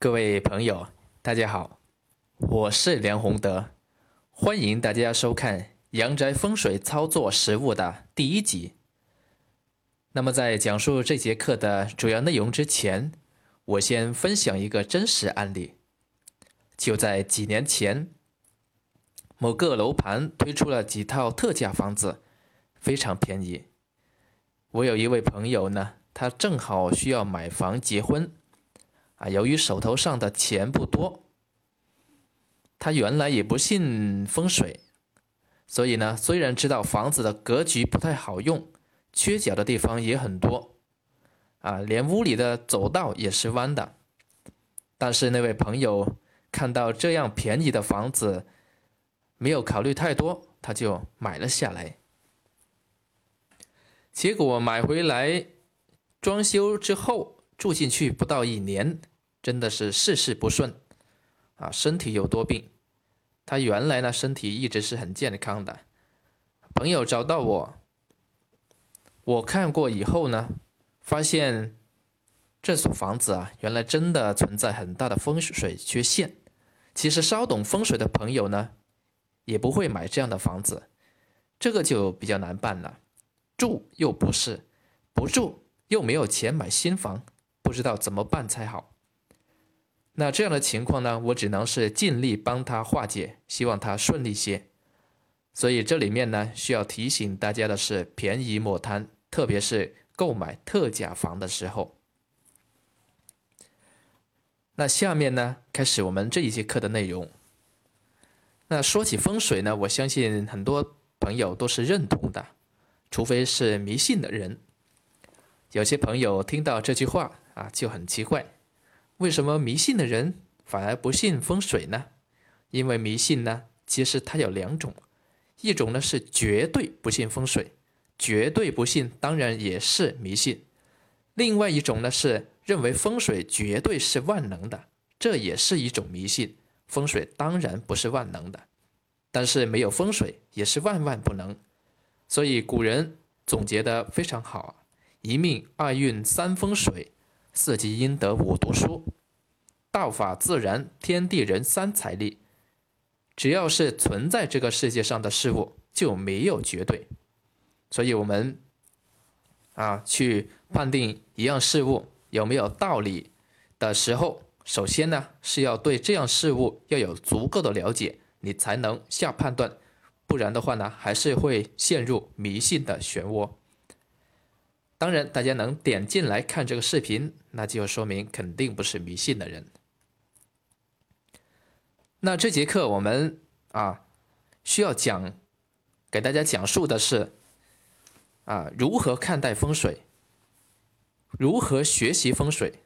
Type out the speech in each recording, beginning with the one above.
各位朋友，大家好，我是梁宏德，欢迎大家收看《阳宅风水操作实务》的第一集。那么，在讲述这节课的主要内容之前，我先分享一个真实案例。就在几年前，某个楼盘推出了几套特价房子，非常便宜。我有一位朋友呢，他正好需要买房结婚。啊，由于手头上的钱不多，他原来也不信风水，所以呢，虽然知道房子的格局不太好用，缺角的地方也很多，啊，连屋里的走道也是弯的，但是那位朋友看到这样便宜的房子，没有考虑太多，他就买了下来。结果买回来装修之后。住进去不到一年，真的是事事不顺，啊，身体有多病。他原来呢身体一直是很健康的。朋友找到我，我看过以后呢，发现这所房子啊，原来真的存在很大的风水缺陷。其实稍懂风水的朋友呢，也不会买这样的房子，这个就比较难办了。住又不是，不住又没有钱买新房。不知道怎么办才好。那这样的情况呢，我只能是尽力帮他化解，希望他顺利些。所以这里面呢，需要提醒大家的是，便宜莫贪，特别是购买特价房的时候。那下面呢，开始我们这一节课的内容。那说起风水呢，我相信很多朋友都是认同的，除非是迷信的人。有些朋友听到这句话。啊，就很奇怪，为什么迷信的人反而不信风水呢？因为迷信呢，其实它有两种，一种呢是绝对不信风水，绝对不信当然也是迷信；另外一种呢是认为风水绝对是万能的，这也是一种迷信。风水当然不是万能的，但是没有风水也是万万不能。所以古人总结的非常好：一命二运三风水。四积阴德五读书，道法自然天地人三才力。只要是存在这个世界上的事物，就没有绝对。所以，我们啊去判定一样事物有没有道理的时候，首先呢是要对这样事物要有足够的了解，你才能下判断。不然的话呢，还是会陷入迷信的漩涡。当然，大家能点进来看这个视频，那就说明肯定不是迷信的人。那这节课我们啊需要讲给大家讲述的是啊如何看待风水，如何学习风水，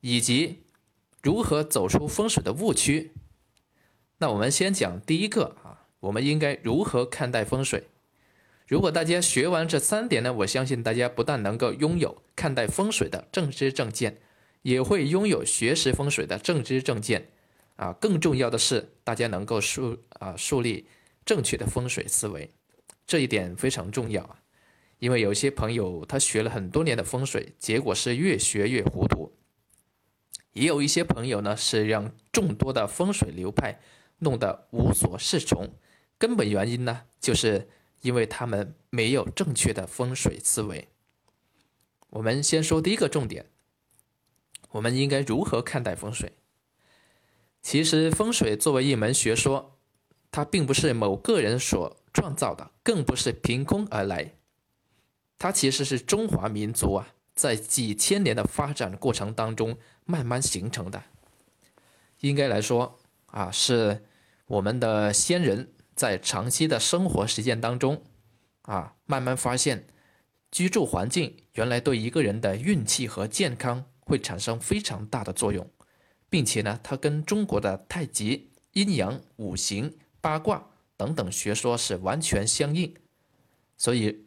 以及如何走出风水的误区。那我们先讲第一个啊，我们应该如何看待风水？如果大家学完这三点呢，我相信大家不但能够拥有看待风水的正知正见，也会拥有学识风水的正知正见。啊，更重要的是，大家能够树啊树立正确的风水思维，这一点非常重要啊。因为有些朋友他学了很多年的风水，结果是越学越糊涂；也有一些朋友呢，是让众多的风水流派弄得无所适从。根本原因呢，就是。因为他们没有正确的风水思维。我们先说第一个重点，我们应该如何看待风水？其实风水作为一门学说，它并不是某个人所创造的，更不是凭空而来。它其实是中华民族啊，在几千年的发展过程当中慢慢形成的。应该来说啊，是我们的先人。在长期的生活实践当中，啊，慢慢发现，居住环境原来对一个人的运气和健康会产生非常大的作用，并且呢，它跟中国的太极、阴阳、五行、八卦等等学说是完全相应，所以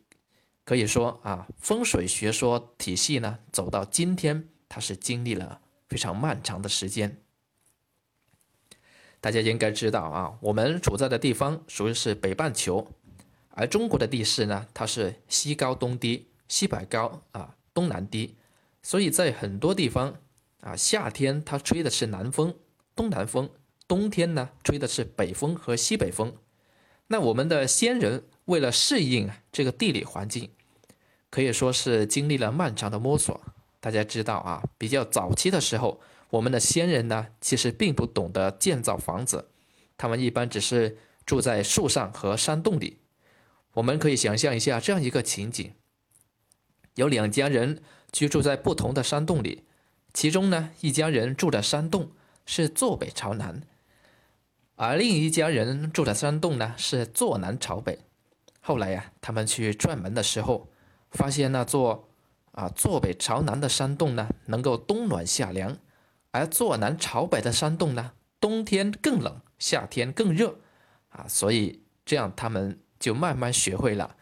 可以说啊，风水学说体系呢，走到今天，它是经历了非常漫长的时间。大家应该知道啊，我们处在的地方属于是北半球，而中国的地势呢，它是西高东低，西北高啊，东南低，所以在很多地方啊，夏天它吹的是南风、东南风，冬天呢吹的是北风和西北风。那我们的先人为了适应这个地理环境，可以说是经历了漫长的摸索。大家知道啊，比较早期的时候，我们的先人呢其实并不懂得建造房子，他们一般只是住在树上和山洞里。我们可以想象一下这样一个情景：有两家人居住在不同的山洞里，其中呢一家人住的山洞是坐北朝南。而另一家人住的山洞呢是坐南朝北。后来呀，他们去转门的时候，发现那座啊坐北朝南的山洞呢能够冬暖夏凉，而坐南朝北的山洞呢冬天更冷，夏天更热啊。所以这样他们就慢慢学会了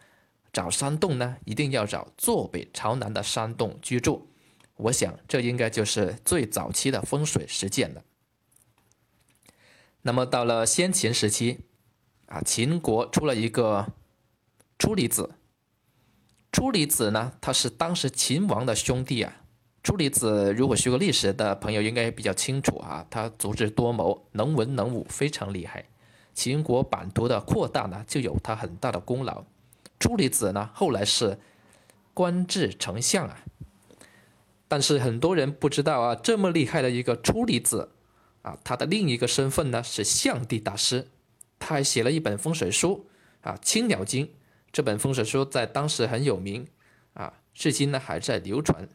找山洞呢一定要找坐北朝南的山洞居住。我想这应该就是最早期的风水实践了。那么到了先秦时期，啊，秦国出了一个初离子。初离子呢，他是当时秦王的兄弟啊。初离子如果学过历史的朋友应该比较清楚啊，他足智多谋，能文能武，非常厉害。秦国版图的扩大呢，就有他很大的功劳。初离子呢，后来是官至丞相啊。但是很多人不知道啊，这么厉害的一个初离子。啊，他的另一个身份呢是象帝大师，他还写了一本风水书啊，《青鸟经》这本风水书在当时很有名啊，至今呢还在流传。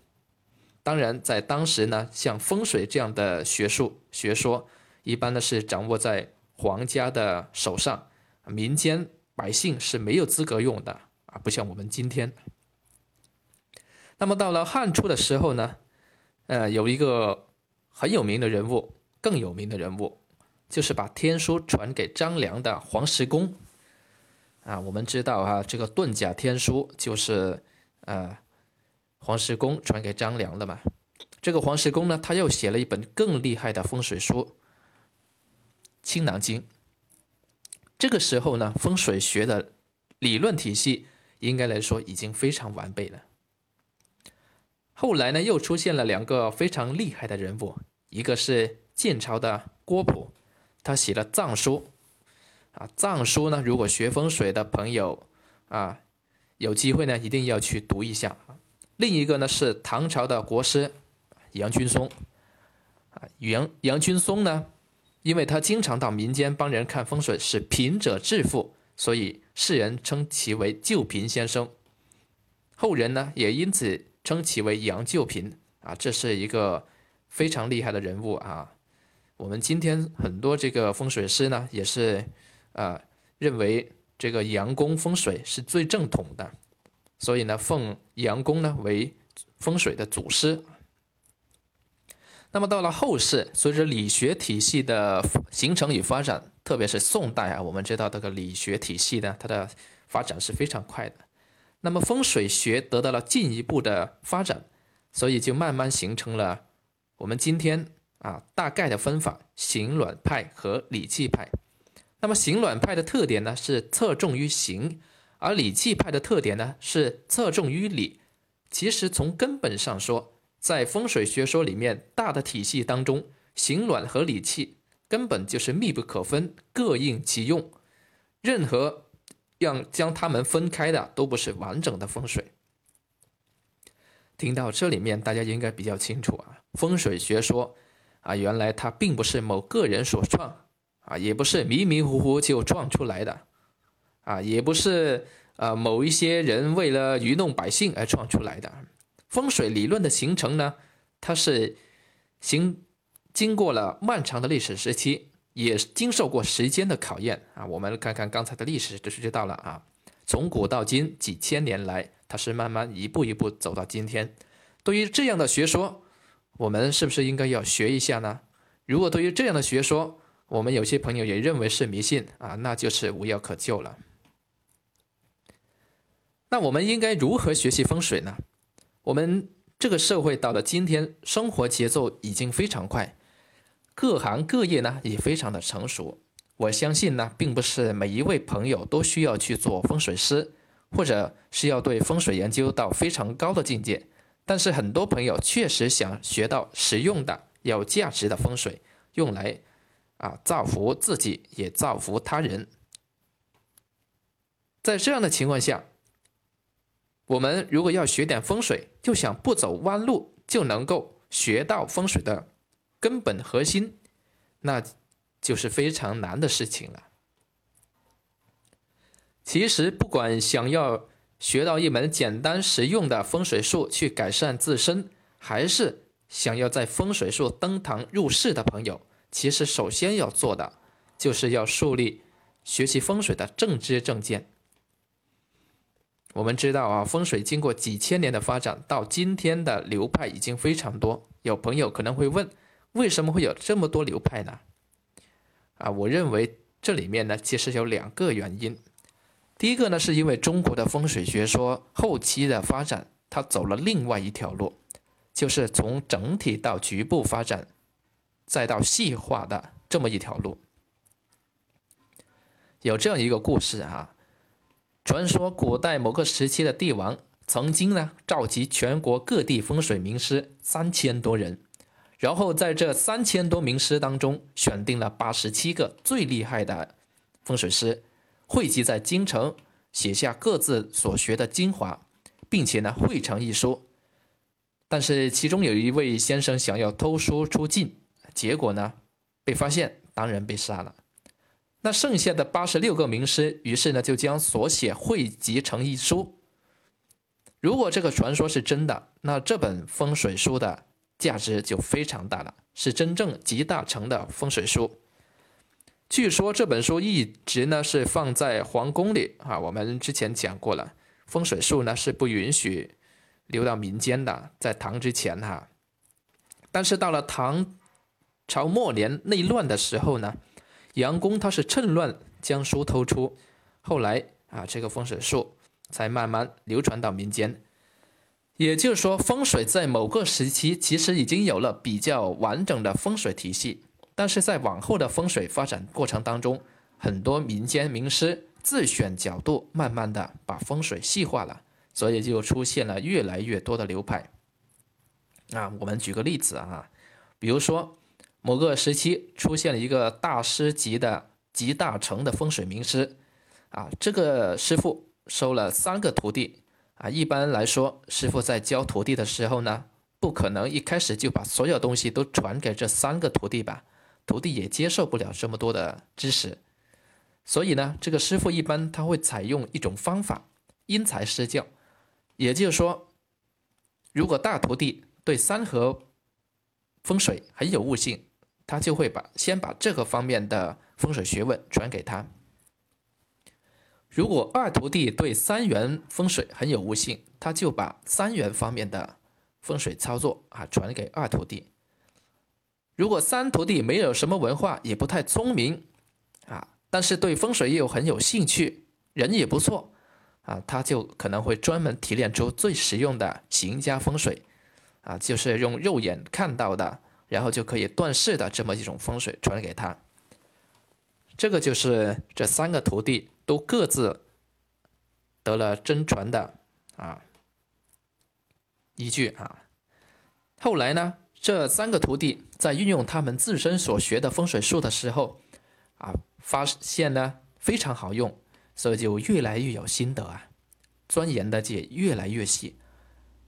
当然，在当时呢，像风水这样的学术学说，一般呢是掌握在皇家的手上，民间百姓是没有资格用的啊，不像我们今天。那么到了汉初的时候呢，呃，有一个很有名的人物。更有名的人物，就是把天书传给张良的黄石公。啊，我们知道啊，这个遁甲天书就是呃黄石公传给张良的嘛。这个黄石公呢，他又写了一本更厉害的风水书《青囊经》。这个时候呢，风水学的理论体系应该来说已经非常完备了。后来呢，又出现了两个非常厉害的人物，一个是。晋朝的郭璞，他写了藏书，啊，藏书呢，如果学风水的朋友啊，有机会呢，一定要去读一下。另一个呢是唐朝的国师杨君松，啊，杨杨君松呢，因为他经常到民间帮人看风水，使贫者致富，所以世人称其为救贫先生。后人呢也因此称其为杨救贫，啊，这是一个非常厉害的人物啊。我们今天很多这个风水师呢，也是，呃，认为这个阳宫风水是最正统的，所以呢，奉阳公呢为风水的祖师。那么到了后世，随着理学体系的形成与发展，特别是宋代啊，我们知道这个理学体系呢，它的发展是非常快的。那么风水学得到了进一步的发展，所以就慢慢形成了我们今天。啊，大概的分法，形卵派和理气派。那么形卵派的特点呢，是侧重于形；而理气派的特点呢，是侧重于理。其实从根本上说，在风水学说里面，大的体系当中，形卵和理气根本就是密不可分，各应其用。任何让将它们分开的，都不是完整的风水。听到这里面，大家应该比较清楚啊，风水学说。啊，原来它并不是某个人所创，啊，也不是迷迷糊糊就创出来的，啊，也不是呃某一些人为了愚弄百姓而创出来的。风水理论的形成呢，它是经经过了漫长的历史时期，也经受过时间的考验啊。我们看看刚才的历史知识就知道了啊，从古到今几千年来，它是慢慢一步一步走到今天。对于这样的学说。我们是不是应该要学一下呢？如果对于这样的学说，我们有些朋友也认为是迷信啊，那就是无药可救了。那我们应该如何学习风水呢？我们这个社会到了今天，生活节奏已经非常快，各行各业呢也非常的成熟。我相信呢，并不是每一位朋友都需要去做风水师，或者是要对风水研究到非常高的境界。但是很多朋友确实想学到实用的、有价值的风水，用来啊造福自己，也造福他人。在这样的情况下，我们如果要学点风水，就想不走弯路就能够学到风水的根本核心，那就是非常难的事情了。其实，不管想要学到一门简单实用的风水术去改善自身，还是想要在风水术登堂入室的朋友，其实首先要做的就是要树立学习风水的正知正见。我们知道啊，风水经过几千年的发展，到今天的流派已经非常多。有朋友可能会问，为什么会有这么多流派呢？啊，我认为这里面呢，其实有两个原因。第一个呢，是因为中国的风水学说后期的发展，它走了另外一条路，就是从整体到局部发展，再到细化的这么一条路。有这样一个故事啊，传说古代某个时期的帝王曾经呢召集全国各地风水名师三千多人，然后在这三千多名师当中选定了八十七个最厉害的风水师。汇集在京城，写下各自所学的精华，并且呢汇成一书。但是其中有一位先生想要偷书出境，结果呢被发现，当然被杀了。那剩下的八十六个名师，于是呢就将所写汇集成一书。如果这个传说是真的，那这本风水书的价值就非常大了，是真正集大成的风水书。据说这本书一直呢是放在皇宫里啊，我们之前讲过了，风水术呢是不允许流到民间的，在唐之前哈。但是到了唐朝末年内乱的时候呢，杨公他是趁乱将书偷出，后来啊这个风水术才慢慢流传到民间。也就是说，风水在某个时期其实已经有了比较完整的风水体系。但是在往后的风水发展过程当中，很多民间名师自选角度，慢慢的把风水细化了，所以就出现了越来越多的流派。啊，我们举个例子啊，比如说某个时期出现了一个大师级的集大成的风水名师，啊，这个师傅收了三个徒弟，啊，一般来说，师傅在教徒弟的时候呢，不可能一开始就把所有东西都传给这三个徒弟吧。徒弟也接受不了这么多的知识，所以呢，这个师傅一般他会采用一种方法，因材施教。也就是说，如果大徒弟对三合风水很有悟性，他就会把先把这个方面的风水学问传给他；如果二徒弟对三元风水很有悟性，他就把三元方面的风水操作啊传给二徒弟。如果三徒弟没有什么文化，也不太聪明，啊，但是对风水又很有兴趣，人也不错，啊，他就可能会专门提炼出最实用的行家风水，啊，就是用肉眼看到的，然后就可以断事的这么一种风水传给他。这个就是这三个徒弟都各自得了真传的啊依据啊。后来呢？这三个徒弟在运用他们自身所学的风水术的时候，啊，发现呢非常好用，所以就越来越有心得啊，钻研的也越来越细，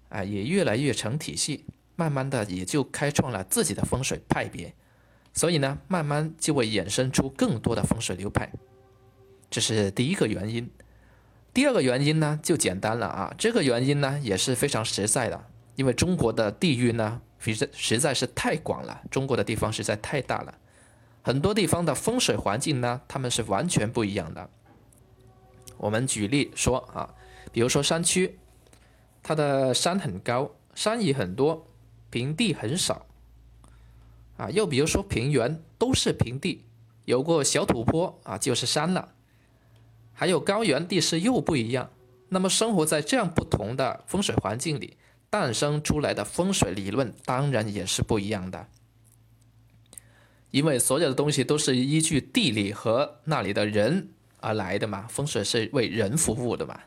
啊，也越来越成体系，慢慢的也就开创了自己的风水派别，所以呢，慢慢就会衍生出更多的风水流派，这是第一个原因。第二个原因呢就简单了啊，这个原因呢也是非常实在的，因为中国的地域呢。实在实在是太广了，中国的地方实在太大了，很多地方的风水环境呢，他们是完全不一样的。我们举例说啊，比如说山区，它的山很高，山也很多，平地很少，啊，又比如说平原都是平地，有过小土坡啊就是山了，还有高原地势又不一样，那么生活在这样不同的风水环境里。诞生出来的风水理论当然也是不一样的，因为所有的东西都是依据地理和那里的人而来的嘛。风水是为人服务的嘛，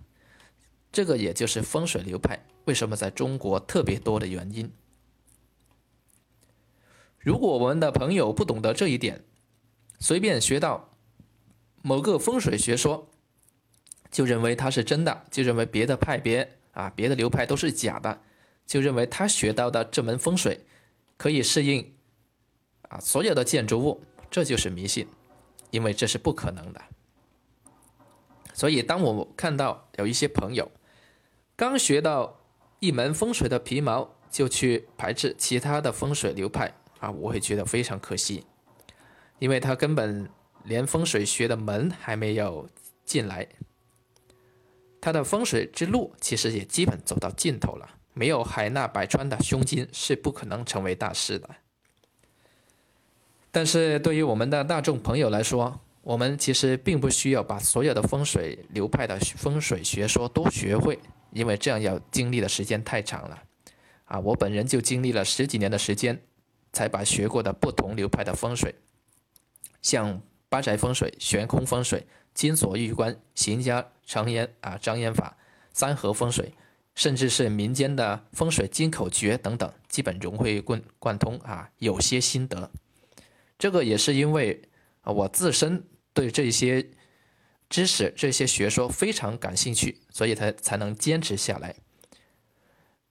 这个也就是风水流派为什么在中国特别多的原因。如果我们的朋友不懂得这一点，随便学到某个风水学说，就认为它是真的，就认为别的派别啊、别的流派都是假的，就认为他学到的这门风水可以适应啊所有的建筑物，这就是迷信，因为这是不可能的。所以，当我看到有一些朋友刚学到一门风水的皮毛，就去排斥其他的风水流派啊，我会觉得非常可惜，因为他根本连风水学的门还没有进来，他的风水之路其实也基本走到尽头了。没有海纳百川的胸襟，是不可能成为大师的。但是对于我们的大众朋友来说，我们其实并不需要把所有的风水流派的风水学说都学会，因为这样要经历的时间太长了。啊，我本人就经历了十几年的时间，才把学过的不同流派的风水，像八宅风水、悬空风水、金锁玉关、邢家长烟啊张烟法、三合风水。甚至是民间的风水金口诀等等，基本融会贯贯通啊，有些心得。这个也是因为啊，我自身对这些知识、这些学说非常感兴趣，所以才才能坚持下来。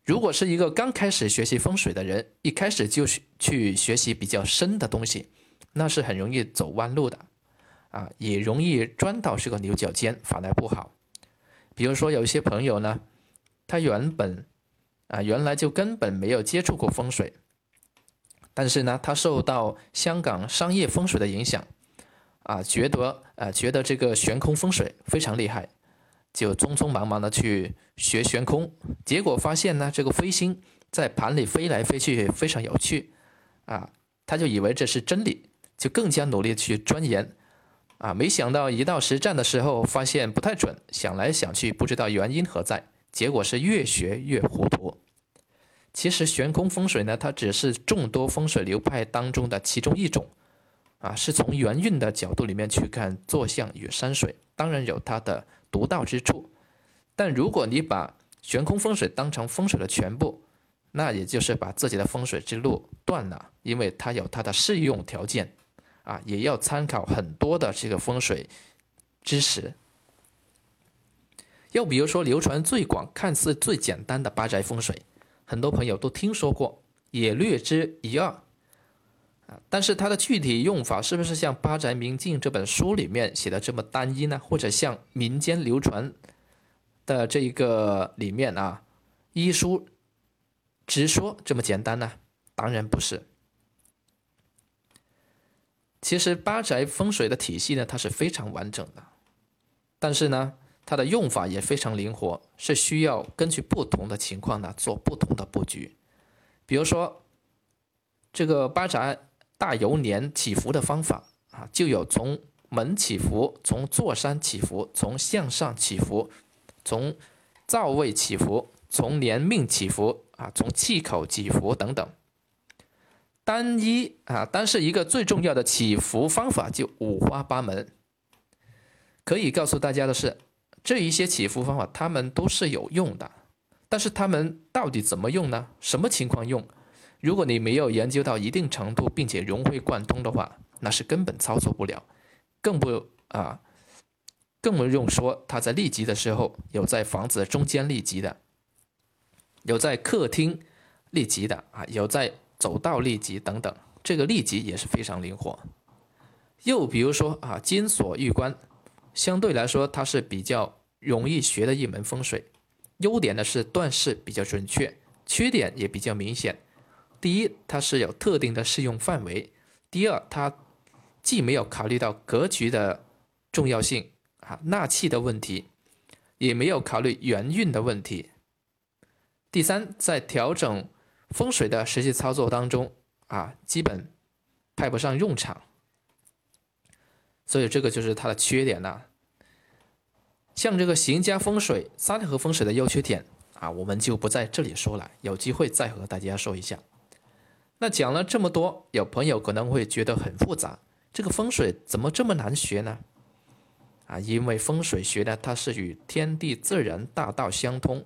如果是一个刚开始学习风水的人，一开始就去学习比较深的东西，那是很容易走弯路的啊，也容易钻到这个牛角尖，反而不好。比如说有一些朋友呢。他原本啊，原来就根本没有接触过风水，但是呢，他受到香港商业风水的影响，啊，觉得啊，觉得这个悬空风水非常厉害，就匆匆忙忙的去学悬空，结果发现呢，这个飞星在盘里飞来飞去非常有趣，啊，他就以为这是真理，就更加努力去钻研，啊，没想到一到实战的时候发现不太准，想来想去不知道原因何在。结果是越学越糊涂。其实悬空风水呢，它只是众多风水流派当中的其中一种，啊，是从元运的角度里面去看坐向与山水，当然有它的独到之处。但如果你把悬空风水当成风水的全部，那也就是把自己的风水之路断了，因为它有它的适用条件，啊，也要参考很多的这个风水知识。又比如说，流传最广、看似最简单的八宅风水，很多朋友都听说过，也略知一二啊。但是它的具体用法是不是像《八宅明镜》这本书里面写的这么单一呢？或者像民间流传的这一个里面啊，医书直说这么简单呢？当然不是。其实八宅风水的体系呢，它是非常完整的，但是呢。它的用法也非常灵活，是需要根据不同的情况呢做不同的布局。比如说，这个八宅大游年起伏的方法啊，就有从门起伏、从坐山起伏、从向上起伏、从灶位起伏、从年命起伏啊、从气口起伏等等。单一啊，单是一个最重要的起伏方法就五花八门。可以告诉大家的是。这一些起伏方法，他们都是有用的，但是他们到底怎么用呢？什么情况用？如果你没有研究到一定程度，并且融会贯通的话，那是根本操作不了，更不啊，更不用说他在立吉的时候，有在房子中间立吉的，有在客厅立吉的啊，有在走道立吉等等，这个立吉也是非常灵活。又比如说啊，金锁玉关。相对来说，它是比较容易学的一门风水。优点呢是断事比较准确，缺点也比较明显。第一，它是有特定的适用范围；第二，它既没有考虑到格局的重要性啊，纳气的问题，也没有考虑元运的问题。第三，在调整风水的实际操作当中啊，基本派不上用场。所以这个就是它的缺点了。像这个邢家风水、三合风水的优缺点啊，我们就不在这里说了，有机会再和大家说一下。那讲了这么多，有朋友可能会觉得很复杂，这个风水怎么这么难学呢？啊，因为风水学呢，它是与天地自然大道相通，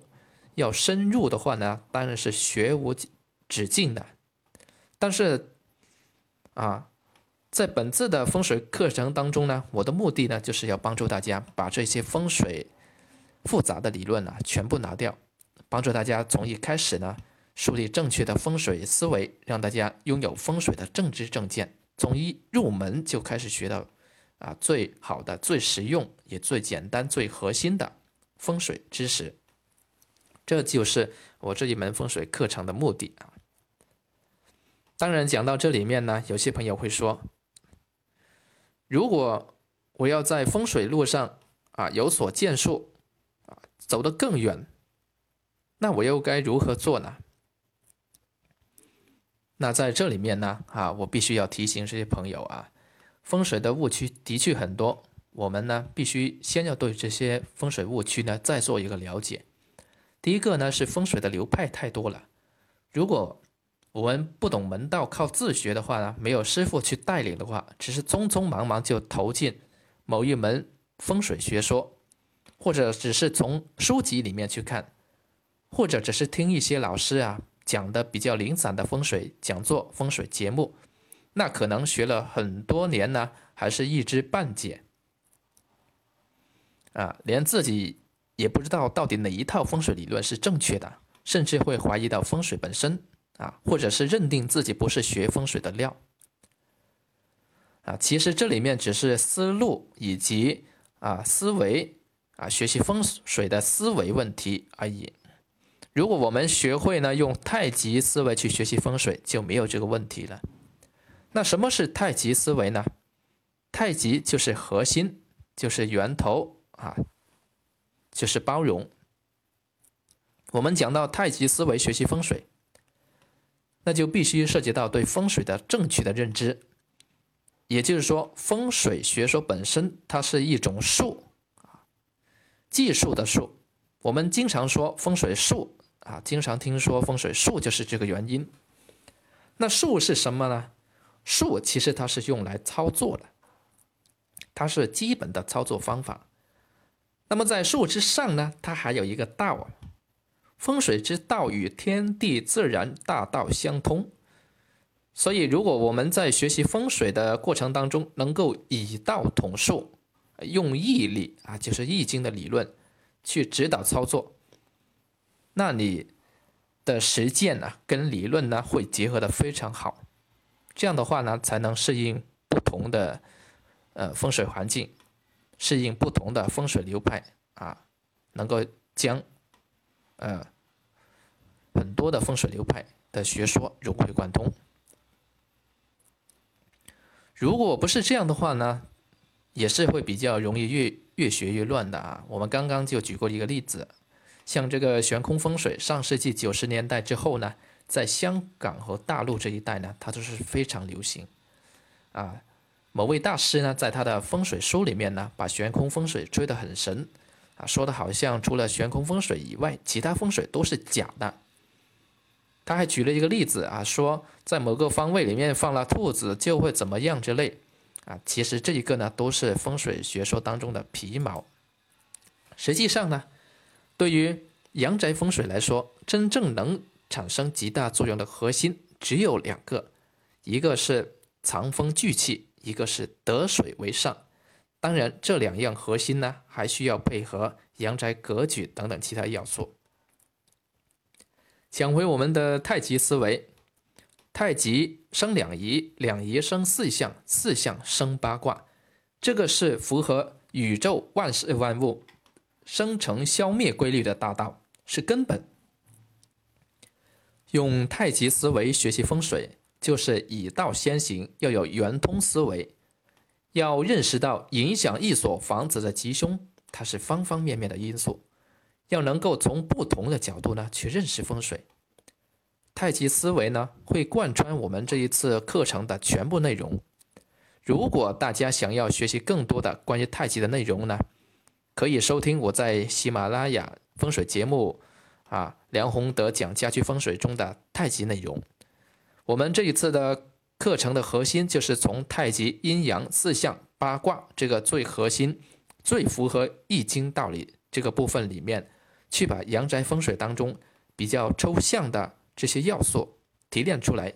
要深入的话呢，当然是学无止境的。但是啊，在本次的风水课程当中呢，我的目的呢，就是要帮助大家把这些风水复杂的理论呢，全部拿掉，帮助大家从一开始呢，树立正确的风水思维，让大家拥有风水的正知正见，从一入门就开始学到。啊，最好的、最实用、也最简单、最核心的风水知识，这就是我这一门风水课程的目的啊。当然，讲到这里面呢，有些朋友会说，如果我要在风水路上啊有所建树啊，走得更远，那我又该如何做呢？那在这里面呢，啊，我必须要提醒这些朋友啊。风水的误区的确很多，我们呢必须先要对这些风水误区呢再做一个了解。第一个呢是风水的流派太多了，如果我们不懂门道，靠自学的话呢，没有师傅去带领的话，只是匆匆忙忙就投进某一门风水学说，或者只是从书籍里面去看，或者只是听一些老师啊讲的比较零散的风水讲座、风水节目。那可能学了很多年呢，还是一知半解啊，连自己也不知道到底哪一套风水理论是正确的，甚至会怀疑到风水本身啊，或者是认定自己不是学风水的料啊。其实这里面只是思路以及啊思维啊学习风水的思维问题而已。如果我们学会呢用太极思维去学习风水，就没有这个问题了。那什么是太极思维呢？太极就是核心，就是源头啊，就是包容。我们讲到太极思维学习风水，那就必须涉及到对风水的正确的认知。也就是说，风水学说本身它是一种术啊，技术的术。我们经常说风水术啊，经常听说风水术就是这个原因。那术是什么呢？术其实它是用来操作的，它是基本的操作方法。那么在术之上呢，它还有一个道。风水之道与天地自然大道相通，所以如果我们在学习风水的过程当中，能够以道统术，用毅力啊，就是易经的理论去指导操作，那你的实践呢，跟理论呢会结合的非常好。这样的话呢，才能适应不同的呃风水环境，适应不同的风水流派啊，能够将呃很多的风水流派的学说融会贯通。如果不是这样的话呢，也是会比较容易越越学越乱的啊。我们刚刚就举过一个例子，像这个悬空风水，上世纪九十年代之后呢。在香港和大陆这一带呢，它都是非常流行，啊，某位大师呢，在他的风水书里面呢，把悬空风水吹得很神，啊，说的好像除了悬空风水以外，其他风水都是假的。他还举了一个例子啊，说在某个方位里面放了兔子就会怎么样之类，啊，其实这一个呢，都是风水学说当中的皮毛。实际上呢，对于阳宅风水来说，真正能产生极大作用的核心只有两个，一个是藏风聚气，一个是得水为上。当然，这两样核心呢，还需要配合阳宅格局等等其他要素。讲回我们的太极思维，太极生两仪，两仪生四象，四象生八卦，这个是符合宇宙万事万物生成消灭规律的大道，是根本。用太极思维学习风水，就是以道先行，要有圆通思维，要认识到影响一所房子的吉凶，它是方方面面的因素，要能够从不同的角度呢去认识风水。太极思维呢会贯穿我们这一次课程的全部内容。如果大家想要学习更多的关于太极的内容呢，可以收听我在喜马拉雅风水节目。啊，梁宏德讲家居风水中的太极内容。我们这一次的课程的核心就是从太极阴阳四象八卦这个最核心最符合易经道理这个部分里面，去把阳宅风水当中比较抽象的这些要素提炼出来，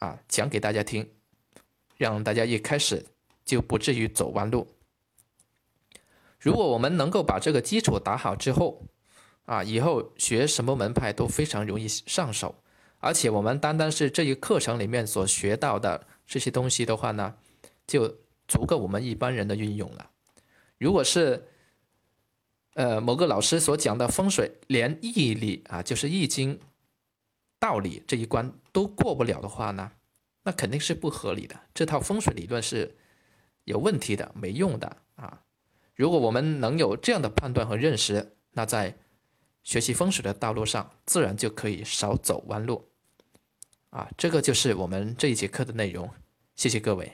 啊，讲给大家听，让大家一开始就不至于走弯路。如果我们能够把这个基础打好之后，啊，以后学什么门派都非常容易上手，而且我们单单是这一课程里面所学到的这些东西的话呢，就足够我们一般人的运用了。如果是呃某个老师所讲的风水，连义理啊，就是易经道理这一关都过不了的话呢，那肯定是不合理的。这套风水理论是有问题的，没用的啊。如果我们能有这样的判断和认识，那在学习风水的道路上，自然就可以少走弯路。啊，这个就是我们这一节课的内容。谢谢各位。